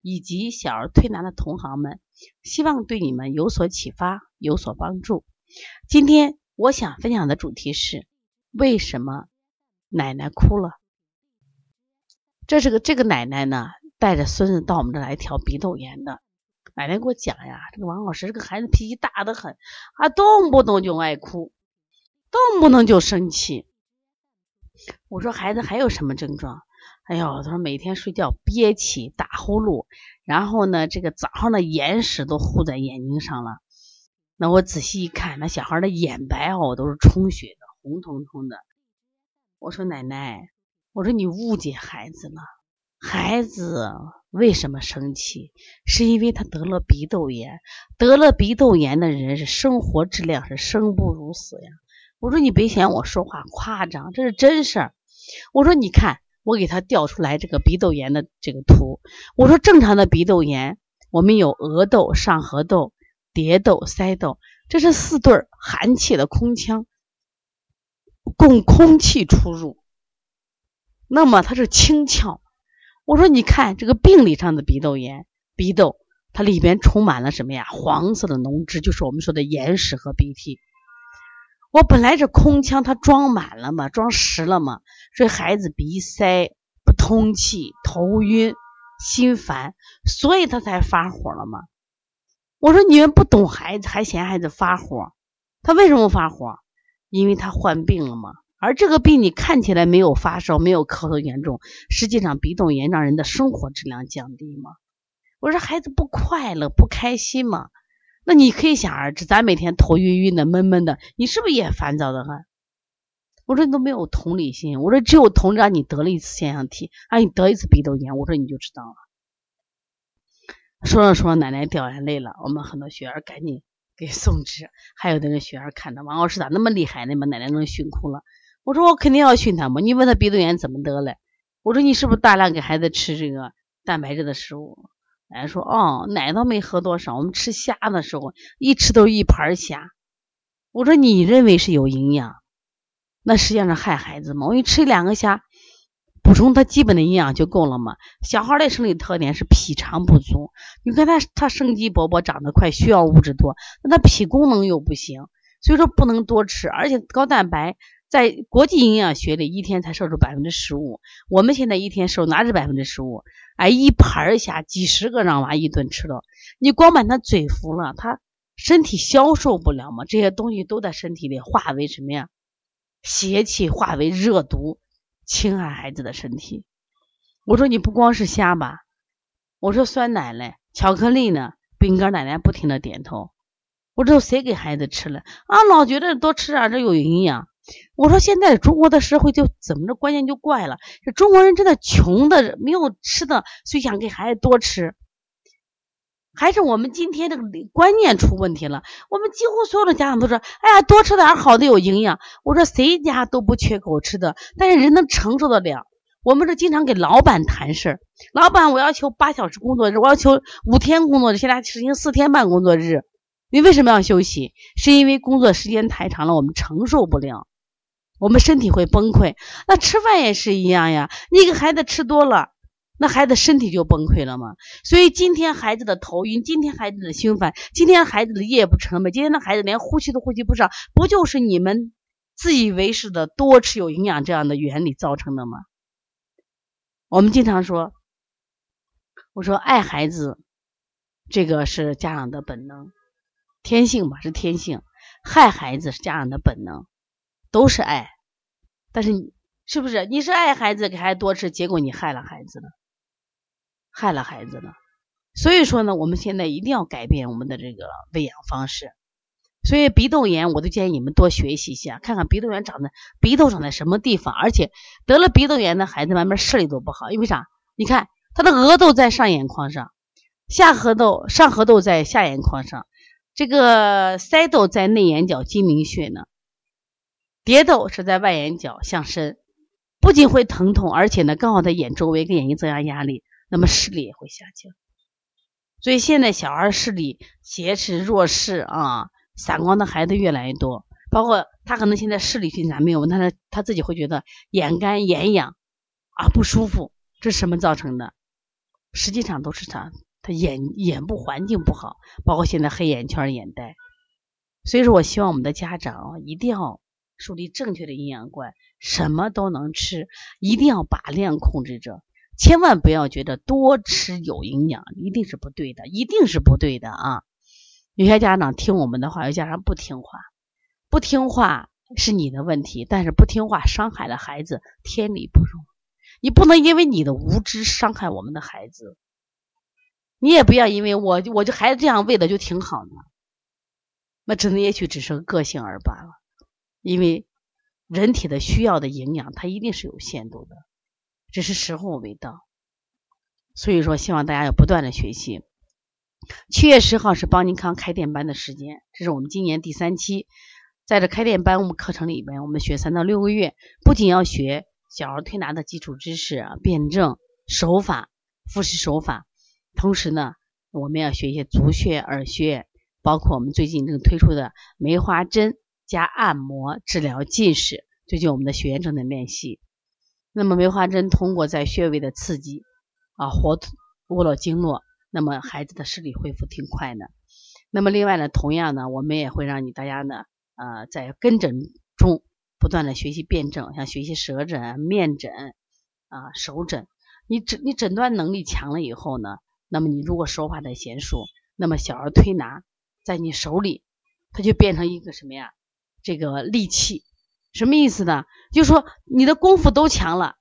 以及小儿推拿的同行们，希望对你们有所启发、有所帮助。今天我想分享的主题是：为什么奶奶哭了？这是个这个奶奶呢，带着孙子到我们这来调鼻窦炎的。奶奶给我讲呀，这个王老师这个孩子脾气大得很，啊，动不动就爱哭，动不动就生气。我说孩子还有什么症状？哎呦，他说每天睡觉憋气、打呼噜，然后呢，这个早上的眼屎都糊在眼睛上了。那我仔细一看，那小孩的眼白哦都是充血的，红彤彤的。我说奶奶，我说你误解孩子了，孩子。为什么生气？是因为他得了鼻窦炎。得了鼻窦炎的人是生活质量是生不如死呀。我说你别嫌我说话夸张，这是真事儿。我说你看，我给他调出来这个鼻窦炎的这个图。我说正常的鼻窦炎，我们有额窦、上颌窦、蝶窦、腮窦，这是四对儿寒气的空腔，供空气出入。那么它是清窍。我说，你看这个病理上的鼻窦炎，鼻窦它里边充满了什么呀？黄色的脓汁，就是我们说的眼屎和鼻涕。我本来这空腔它装满了嘛，装实了嘛，所以孩子鼻塞不通气、头晕、心烦，所以他才发火了嘛。我说你们不懂孩子，还嫌孩子发火，他为什么发火？因为他患病了嘛。而这个病你看起来没有发烧，没有咳嗽严重，实际上鼻窦炎让人的生活质量降低嘛。我说孩子不快乐不开心嘛，那你可以想而知，咱每天头晕晕的闷闷的，你是不是也烦躁的很？我说你都没有同理心，我说只有同让你得了一次腺样体，让你得一次鼻窦炎，我说你就知道了。说着说着，奶奶掉眼泪了，我们很多学员赶紧给送纸，还有的人学员看到王老师咋那么厉害呢？把奶奶能训哭了。我说我肯定要训他嘛，你问他鼻窦炎怎么得嘞？我说你是不是大量给孩子吃这个蛋白质的食物？奶说哦，奶倒没喝多少，我们吃虾的时候一吃都一盘虾。我说你认为是有营养，那实际上是害孩子嘛。我给你吃两个虾，补充他基本的营养就够了嘛。小孩的生理特点是脾肠不足，你看他他生机勃勃，长得快，需要物质多，那他脾功能又不行，所以说不能多吃，而且高蛋白。在国际营养学里，一天才摄入百分之十五。我们现在一天摄入哪止百分之十五？哎，一盘虾，几十个让娃一顿吃了，你光把他嘴服了，他身体消受不了嘛？这些东西都在身体里化为什么呀？邪气化为热毒，侵害孩子的身体。我说你不光是虾吧？我说酸奶嘞，巧克力呢，饼干，奶奶不停的点头。我说谁给孩子吃了啊？老觉得多吃点这有营养。我说现在中国的社会就怎么着，观念就怪了。这中国人真的穷的没有吃的，所以想给孩子多吃。还是我们今天这个观念出问题了。我们几乎所有的家长都说：“哎呀，多吃点好的，有营养。”我说谁家都不缺口吃的，但是人能承受得了。我们这经常给老板谈事儿，老板我要求八小时工作日，我要求五天工作日，现在实行四天半工作日。你为什么要休息？是因为工作时间太长了，我们承受不了。我们身体会崩溃，那吃饭也是一样呀。你给孩子吃多了，那孩子身体就崩溃了嘛。所以今天孩子的头晕，今天孩子的心烦，今天孩子的夜不成寐，今天的孩子连呼吸都呼吸不上，不就是你们自以为是的多吃有营养这样的原理造成的吗？我们经常说，我说爱孩子，这个是家长的本能，天性吧，是天性；害孩子是家长的本能。都是爱，但是你是不是你是爱孩子，给孩子多吃，结果你害了孩子了，害了孩子了。所以说呢，我们现在一定要改变我们的这个喂养方式。所以鼻窦炎，我都建议你们多学习一下，看看鼻窦炎长在鼻窦长在什么地方。而且得了鼻窦炎的孩子，慢慢视力都不好，因为啥？你看他的额窦在上眼眶上，下颌窦、上颌窦在下眼眶上，这个腮窦在内眼角睛明穴呢，蝶窦是在外眼角向深，不仅会疼痛，而且呢，刚好在眼周围给眼睛增加压力，那么视力也会下降。所以现在小孩视力斜视、弱视啊、散光的孩子越来越多，包括他可能现在视力进展没有，但是他自己会觉得眼干、眼痒啊不舒服，这是什么造成的？实际上都是他他眼眼部环境不好，包括现在黑眼圈、眼袋。所以说我希望我们的家长一定要树立正确的营养观，什么都能吃，一定要把量控制着。千万不要觉得多吃有营养，一定是不对的，一定是不对的啊！有些家长听我们的话，有家长不听话，不听话是你的问题，但是不听话伤害了孩子，天理不容。你不能因为你的无知伤害我们的孩子，你也不要因为我我就孩子这样喂的就挺好的，那只能也许只是个性而罢了。因为人体的需要的营养，它一定是有限度的。只是时候未到，所以说希望大家要不断的学习。七月十号是邦尼康开店班的时间，这是我们今年第三期，在这开店班我们课程里面，我们学三到六个月，不仅要学小儿推拿的基础知识、辩证手法、复式手法，同时呢，我们要学一些足穴、耳穴，包括我们最近正推出的梅花针加按摩治疗近视，最近我们的学员正在练习。那么梅花针通过在穴位的刺激啊，活窝络经络，那么孩子的视力恢复挺快的。那么另外呢，同样呢，我们也会让你大家呢，呃，在跟诊中不断的学习辩证，像学习舌诊、面诊啊、手诊。你诊你诊断能力强了以后呢，那么你如果手法的娴熟，那么小儿推拿在你手里，它就变成一个什么呀？这个利器。什么意思呢？就是说你的功夫都强了，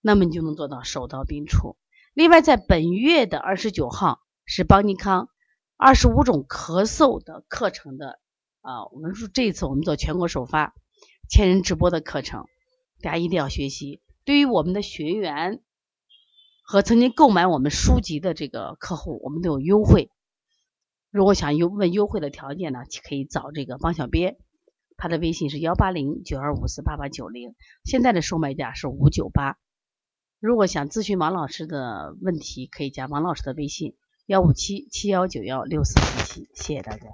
那么你就能做到手到病除。另外，在本月的二十九号是邦尼康二十五种咳嗽的课程的啊，我们说这一次我们做全国首发千人直播的课程，大家一定要学习。对于我们的学员和曾经购买我们书籍的这个客户，我们都有优惠。如果想优问优惠的条件呢，可以找这个方小编。他的微信是幺八零九二五四八八九零，现在的售卖价是五九八。如果想咨询王老师的问题，可以加王老师的微信幺五七七幺九幺六四七七，谢谢大家。